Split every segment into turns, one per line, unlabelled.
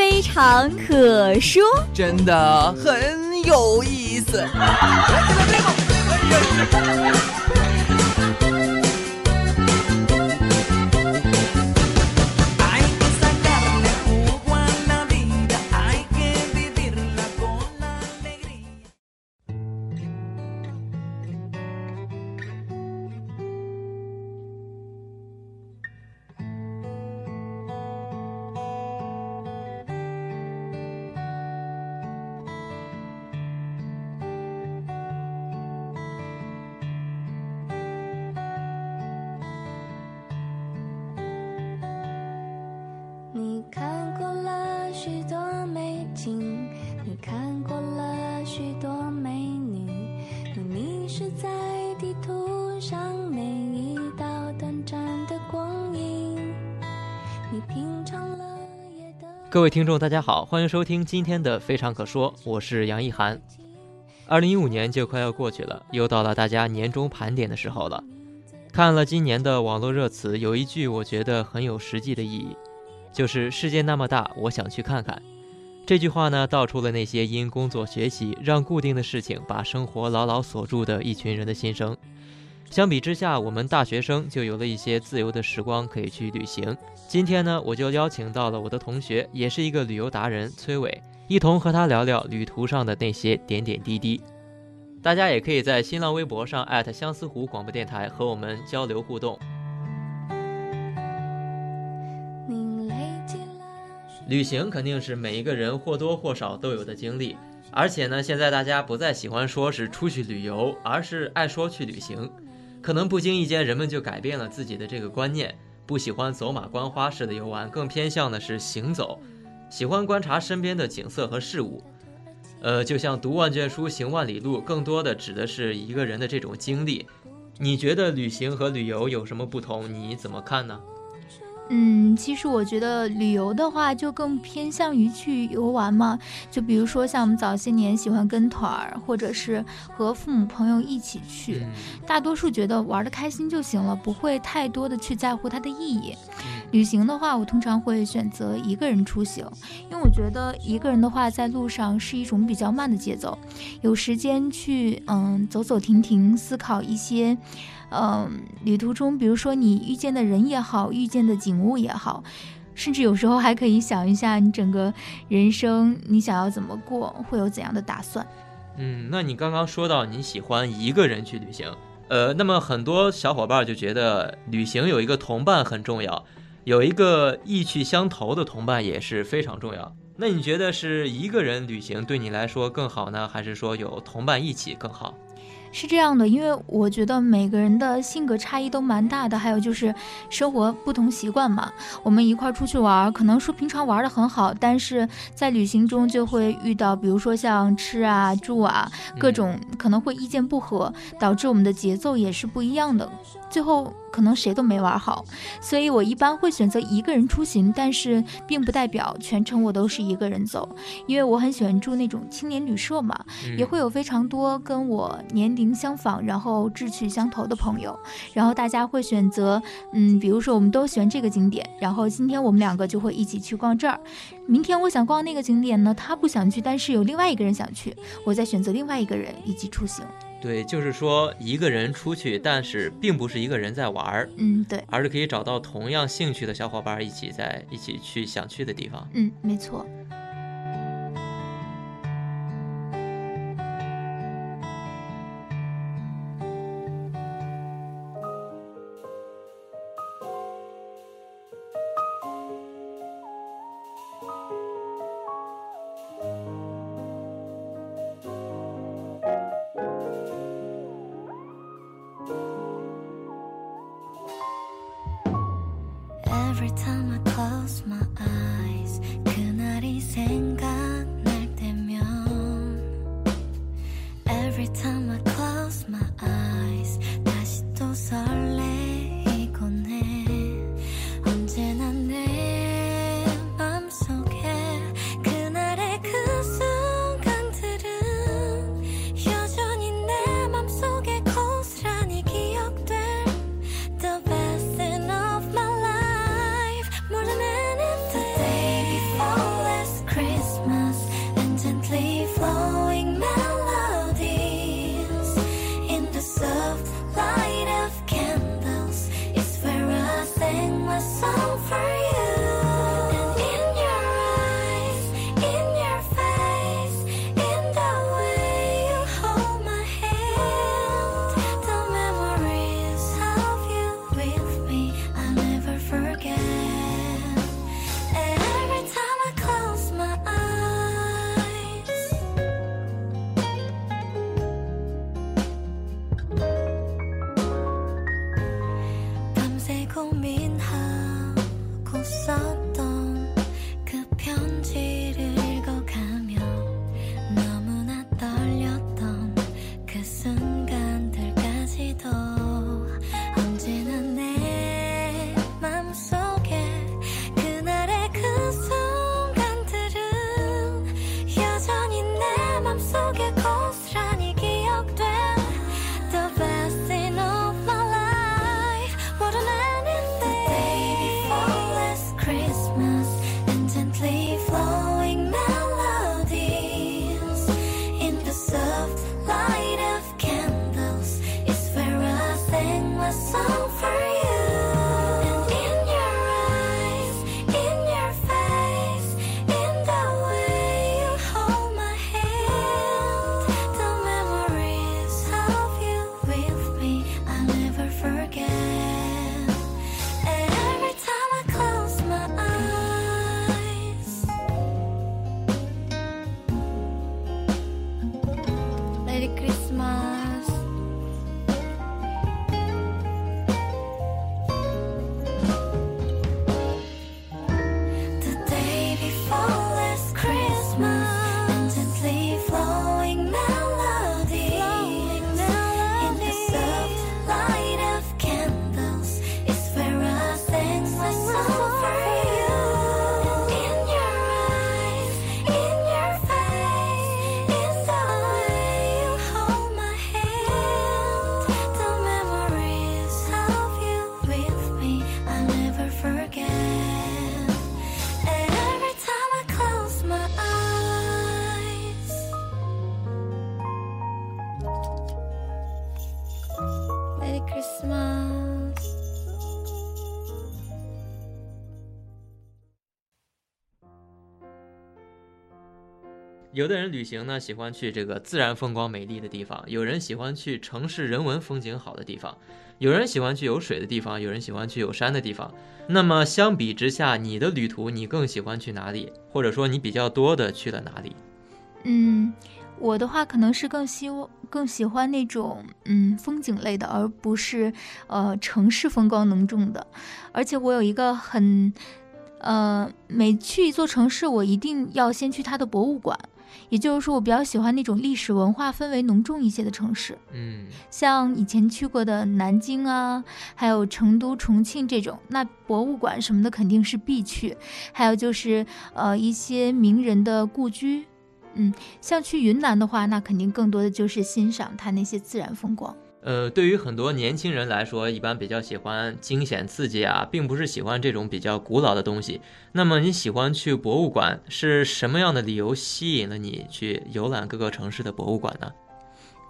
非常可说，
真的很有意思。
各位听众，大家好，欢迎收听今天的《非常可说》，我是杨一涵。二零一五年就快要过去了，又到了大家年终盘点的时候了。看了今年的网络热词，有一句我觉得很有实际的意义，就是“世界那么大，我想去看看”。这句话呢，道出了那些因工作学习让固定的事情把生活牢牢锁住的一群人的心声。相比之下，我们大学生就有了一些自由的时光可以去旅行。今天呢，我就邀请到了我的同学，也是一个旅游达人崔伟，一同和他聊聊旅途上的那些点点滴滴。大家也可以在新浪微博上艾特相思湖广播电台和我们交流互动。旅行肯定是每一个人或多或少都有的经历，而且呢，现在大家不再喜欢说是出去旅游，而是爱说去旅行。可能不经意间，人们就改变了自己的这个观念，不喜欢走马观花式的游玩，更偏向的是行走，喜欢观察身边的景色和事物。呃，就像读万卷书，行万里路，更多的指的是一个人的这种经历。你觉得旅行和旅游有什么不同？你怎么看呢？
嗯，其实我觉得旅游的话，就更偏向于去游玩嘛。就比如说像我们早些年喜欢跟团儿，或者是和父母朋友一起去，大多数觉得玩的开心就行了，不会太多的去在乎它的意义。旅行的话，我通常会选择一个人出行，因为我觉得一个人的话，在路上是一种比较慢的节奏，有时间去嗯走走停停，思考一些。嗯，旅途中，比如说你遇见的人也好，遇见的景物也好，甚至有时候还可以想一下你整个人生，你想要怎么过，会有怎样的打算。
嗯，那你刚刚说到你喜欢一个人去旅行，呃，那么很多小伙伴就觉得旅行有一个同伴很重要，有一个意趣相投的同伴也是非常重要。那你觉得是一个人旅行对你来说更好呢，还是说有同伴一起更好？
是这样的，因为我觉得每个人的性格差异都蛮大的，还有就是生活不同习惯嘛。我们一块儿出去玩，可能说平常玩的很好，但是在旅行中就会遇到，比如说像吃啊、住啊，各种可能会意见不合，导致我们的节奏也是不一样的。最后可能谁都没玩好，所以我一般会选择一个人出行，但是并不代表全程我都是一个人走，因为我很喜欢住那种青年旅社嘛，也会有非常多跟我年龄相仿，然后志趣相投的朋友，然后大家会选择，嗯，比如说我们都喜欢这个景点，然后今天我们两个就会一起去逛这儿，明天我想逛那个景点呢，他不想去，但是有另外一个人想去，我再选择另外一个人一起出行。
对，就是说一个人出去，但是并不是一个人在玩儿，
嗯，对，
而是可以找到同样兴趣的小伙伴一起在一起去想去的地方，
嗯，没错。
有的人旅行呢，喜欢去这个自然风光美丽的地方；有人喜欢去城市人文风景好的地方；有人喜欢去有水的地方；有人喜欢去有山的地方。那么相比之下，你的旅途你更喜欢去哪里？或者说你比较多的去了哪里？
嗯，我的话可能是更希望更喜欢那种嗯风景类的，而不是呃城市风光浓重的。而且我有一个很呃每去一座城市，我一定要先去它的博物馆。也就是说，我比较喜欢那种历史文化氛围浓重一些的城市，
嗯，
像以前去过的南京啊，还有成都、重庆这种，那博物馆什么的肯定是必去。还有就是呃一些名人的故居，嗯，像去云南的话，那肯定更多的就是欣赏它那些自然风光。
呃，对于很多年轻人来说，一般比较喜欢惊险刺激啊，并不是喜欢这种比较古老的东西。那么你喜欢去博物馆，是什么样的理由吸引了你去游览各个城市的博物馆呢？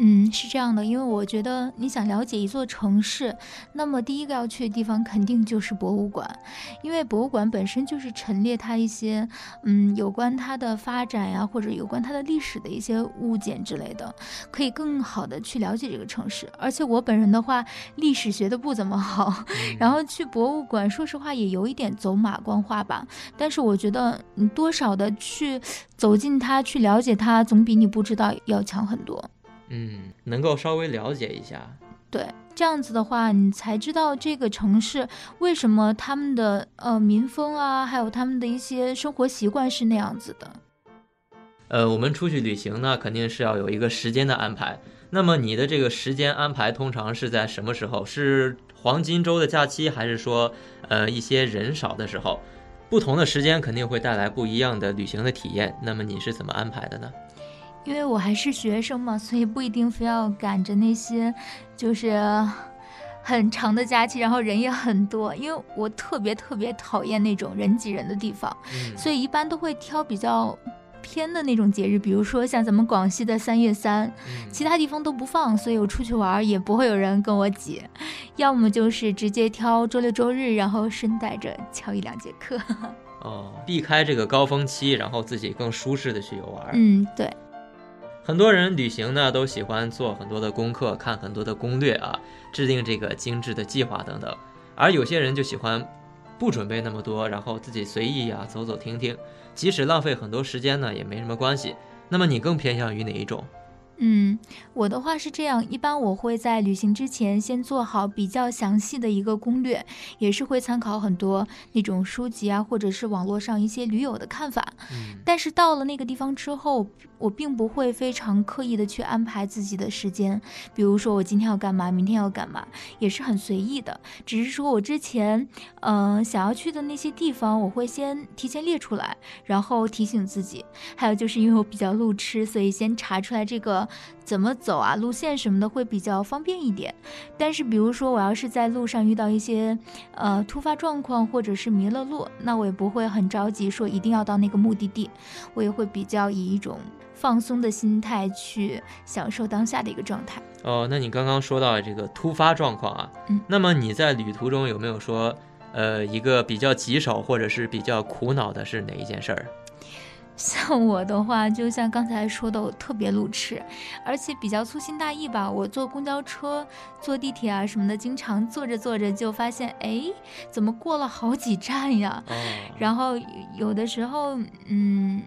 嗯，是这样的，因为我觉得你想了解一座城市，那么第一个要去的地方肯定就是博物馆，因为博物馆本身就是陈列它一些，嗯，有关它的发展呀，或者有关它的历史的一些物件之类的，可以更好的去了解这个城市。而且我本人的话，历史学的不怎么好，然后去博物馆，说实话也有一点走马观花吧。但是我觉得你多少的去走进它，去了解它，总比你不知道要强很多。
嗯，能够稍微了解一下，
对，这样子的话，你才知道这个城市为什么他们的呃民风啊，还有他们的一些生活习惯是那样子的。
呃，我们出去旅行呢，肯定是要有一个时间的安排。那么你的这个时间安排通常是在什么时候？是黄金周的假期，还是说呃一些人少的时候？不同的时间肯定会带来不一样的旅行的体验。那么你是怎么安排的呢？
因为我还是学生嘛，所以不一定非要赶着那些，就是很长的假期，然后人也很多。因为我特别特别讨厌那种人挤人的地方，所以一般都会挑比较偏的那种节日，比如说像咱们广西的三月三，其他地方都不放，所以我出去玩也不会有人跟我挤。要么就是直接挑周六周日，然后顺带着翘一两节课。
哦，避开这个高峰期，然后自己更舒适的去游玩。
嗯，对。
很多人旅行呢，都喜欢做很多的功课，看很多的攻略啊，制定这个精致的计划等等。而有些人就喜欢不准备那么多，然后自己随意呀走走停停，即使浪费很多时间呢，也没什么关系。那么你更偏向于哪一种？
嗯，我的话是这样，一般我会在旅行之前先做好比较详细的一个攻略，也是会参考很多那种书籍啊，或者是网络上一些驴友的看法。
嗯，
但是到了那个地方之后，我并不会非常刻意的去安排自己的时间，比如说我今天要干嘛，明天要干嘛，也是很随意的。只是说我之前，嗯，想要去的那些地方，我会先提前列出来，然后提醒自己。还有就是因为我比较路痴，所以先查出来这个。怎么走啊？路线什么的会比较方便一点。但是，比如说我要是在路上遇到一些呃突发状况，或者是迷了路，那我也不会很着急说一定要到那个目的地。我也会比较以一种放松的心态去享受当下的一个状态。
哦，那你刚刚说到这个突发状况啊，
嗯，
那么你在旅途中有没有说呃一个比较棘手或者是比较苦恼的是哪一件事儿？
像我的话，就像刚才说的，我特别路痴，而且比较粗心大意吧。我坐公交车、坐地铁啊什么的，经常坐着坐着就发现，哎，怎么过了好几站呀？然后有的时候，嗯，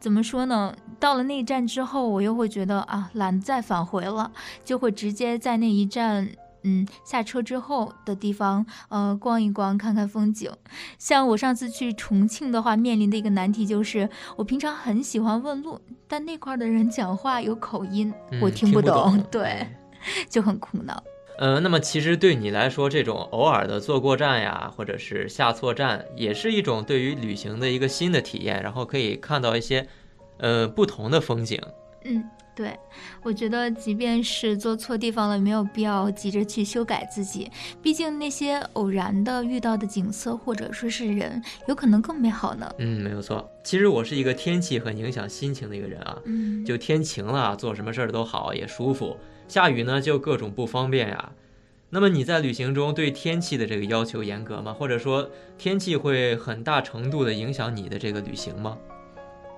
怎么说呢？到了那一站之后，我又会觉得啊，懒得再返回了，就会直接在那一站。嗯，下车之后的地方，呃，逛一逛，看看风景。像我上次去重庆的话，面临的一个难题就是，我平常很喜欢问路，但那块的人讲话有口音，我
听
不
懂，
对，就很苦恼。
呃，那么其实对你来说，这种偶尔的坐过站呀，或者是下错站，也是一种对于旅行的一个新的体验，然后可以看到一些，呃，不同的风景。
嗯。对，我觉得即便是做错地方了，没有必要急着去修改自己。毕竟那些偶然的遇到的景色或者说是人，有可能更美好呢。
嗯，没有错。其实我是一个天气很影响心情的一个人啊。
嗯，
就天晴了，做什么事儿都好，也舒服；下雨呢，就各种不方便呀。那么你在旅行中对天气的这个要求严格吗？或者说天气会很大程度的影响你的这个旅行吗？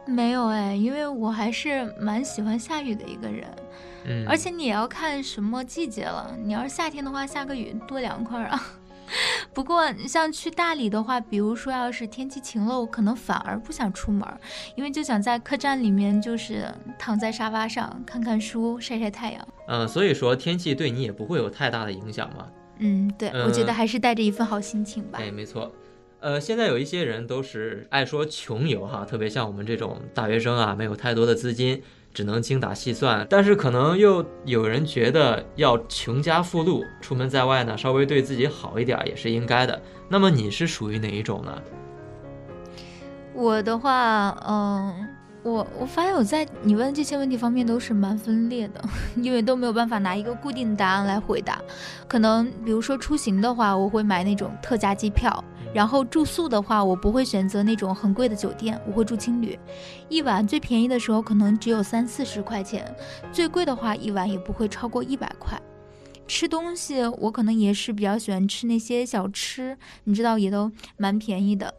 没有哎，因为我还是蛮喜欢下雨的一个人。
嗯，
而且你也要看什么季节了。你要是夏天的话，下个雨多凉快啊。不过像去大理的话，比如说要是天气晴了，我可能反而不想出门，因为就想在客栈里面，就是躺在沙发上看看书，晒晒太阳。
嗯，所以说天气对你也不会有太大的影响嘛。
嗯，对，我觉得还是带着一份好心情吧。
哎，没错。呃，现在有一些人都是爱说穷游哈，特别像我们这种大学生啊，没有太多的资金。只能精打细算，但是可能又有人觉得要穷家富路，出门在外呢，稍微对自己好一点也是应该的。那么你是属于哪一种呢？
我的话，嗯，我我发现我在你问这些问题方面都是蛮分裂的，因为都没有办法拿一个固定答案来回答。可能比如说出行的话，我会买那种特价机票。然后住宿的话，我不会选择那种很贵的酒店，我会住青旅，一晚最便宜的时候可能只有三四十块钱，最贵的话一晚也不会超过一百块。吃东西，我可能也是比较喜欢吃那些小吃，你知道也都蛮便宜的。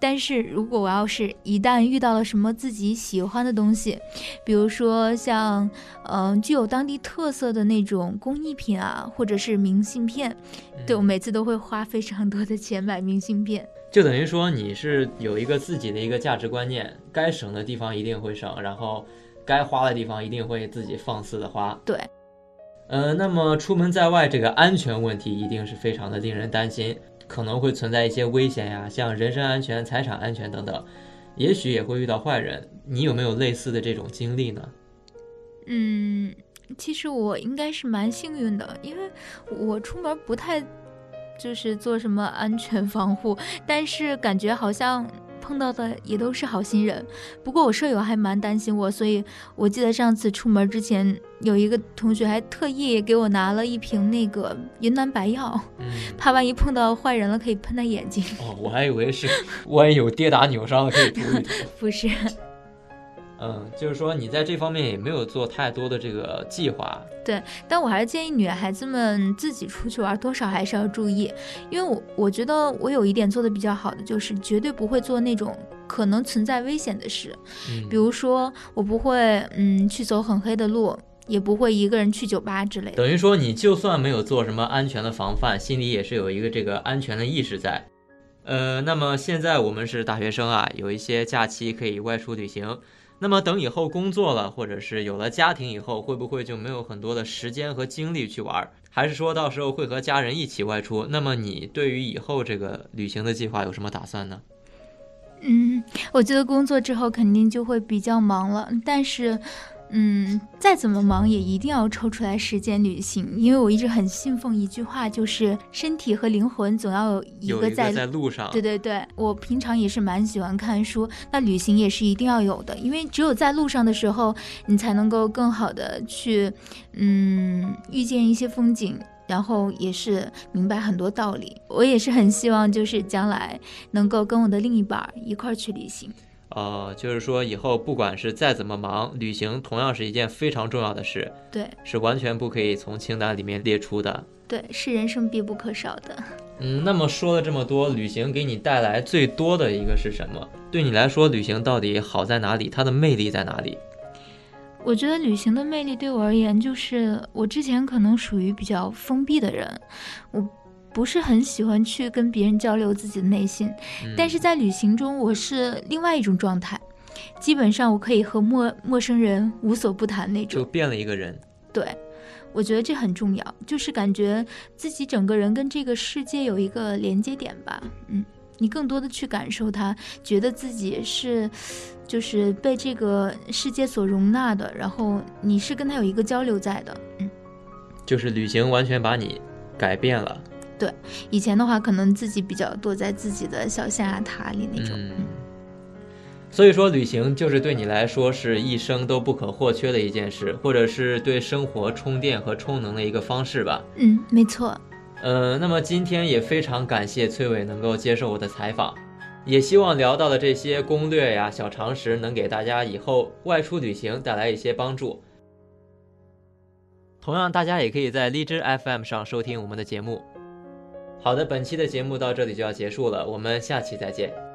但是如果我要是一旦遇到了什么自己喜欢的东西，比如说像嗯具有当地特色的那种工艺品啊，或者是明信片，对我每次都会花非常多的钱买明信片。
就等于说你是有一个自己的一个价值观念，该省的地方一定会省，然后该花的地方一定会自己放肆的花。
对。
呃，那么出门在外，这个安全问题一定是非常的令人担心，可能会存在一些危险呀，像人身安全、财产安全等等，也许也会遇到坏人。你有没有类似的这种经历呢？
嗯，其实我应该是蛮幸运的，因为我出门不太就是做什么安全防护，但是感觉好像。碰到的也都是好心人，不过我舍友还蛮担心我，所以我记得上次出门之前，有一个同学还特意给我拿了一瓶那个云南白药，怕万一碰到坏人了可以喷他眼睛。
哦，我还以为是万一有跌打扭伤了可以涂一涂。
不是。
嗯，就是说你在这方面也没有做太多的这个计划。
对，但我还是建议女孩子们自己出去玩，多少还是要注意，因为我我觉得我有一点做的比较好的，就是绝对不会做那种可能存在危险的事，比如说我不会嗯去走很黑的路，也不会一个人去酒吧之类的。
等于说你就算没有做什么安全的防范，心里也是有一个这个安全的意识在。呃，那么现在我们是大学生啊，有一些假期可以外出旅行。那么等以后工作了，或者是有了家庭以后，会不会就没有很多的时间和精力去玩？还是说到时候会和家人一起外出？那么你对于以后这个旅行的计划有什么打算呢？
嗯，我觉得工作之后肯定就会比较忙了，但是。嗯，再怎么忙也一定要抽出来时间旅行，因为我一直很信奉一句话，就是身体和灵魂总要有一个在
在路上。
对对对，我平常也是蛮喜欢看书，那旅行也是一定要有的，因为只有在路上的时候，你才能够更好的去，嗯，遇见一些风景，然后也是明白很多道理。我也是很希望，就是将来能够跟我的另一半一块儿去旅行。
呃，就是说以后不管是再怎么忙，旅行同样是一件非常重要的事。
对，
是完全不可以从清单里面列出的。
对，是人生必不可少的。
嗯，那么说了这么多，旅行给你带来最多的一个是什么？对你来说，旅行到底好在哪里？它的魅力在哪里？
我觉得旅行的魅力对我而言，就是我之前可能属于比较封闭的人，我。不是很喜欢去跟别人交流自己的内心，但是在旅行中我是另外一种状态，基本上我可以和陌陌生人无所不谈那种，
就变了一个人。
对，我觉得这很重要，就是感觉自己整个人跟这个世界有一个连接点吧。嗯，你更多的去感受它，觉得自己是，就是被这个世界所容纳的，然后你是跟他有一个交流在的。嗯，
就是旅行完全把你改变了。
对，以前的话可能自己比较躲在自己的小象牙塔里那种。
嗯，所以说旅行就是对你来说是一生都不可或缺的一件事，或者是对生活充电和充能的一个方式吧。
嗯，没错。
呃，那么今天也非常感谢崔伟能够接受我的采访，也希望聊到的这些攻略呀、小常识能给大家以后外出旅行带来一些帮助。同样，大家也可以在荔枝 FM 上收听我们的节目。好的，本期的节目到这里就要结束了，我们下期再见。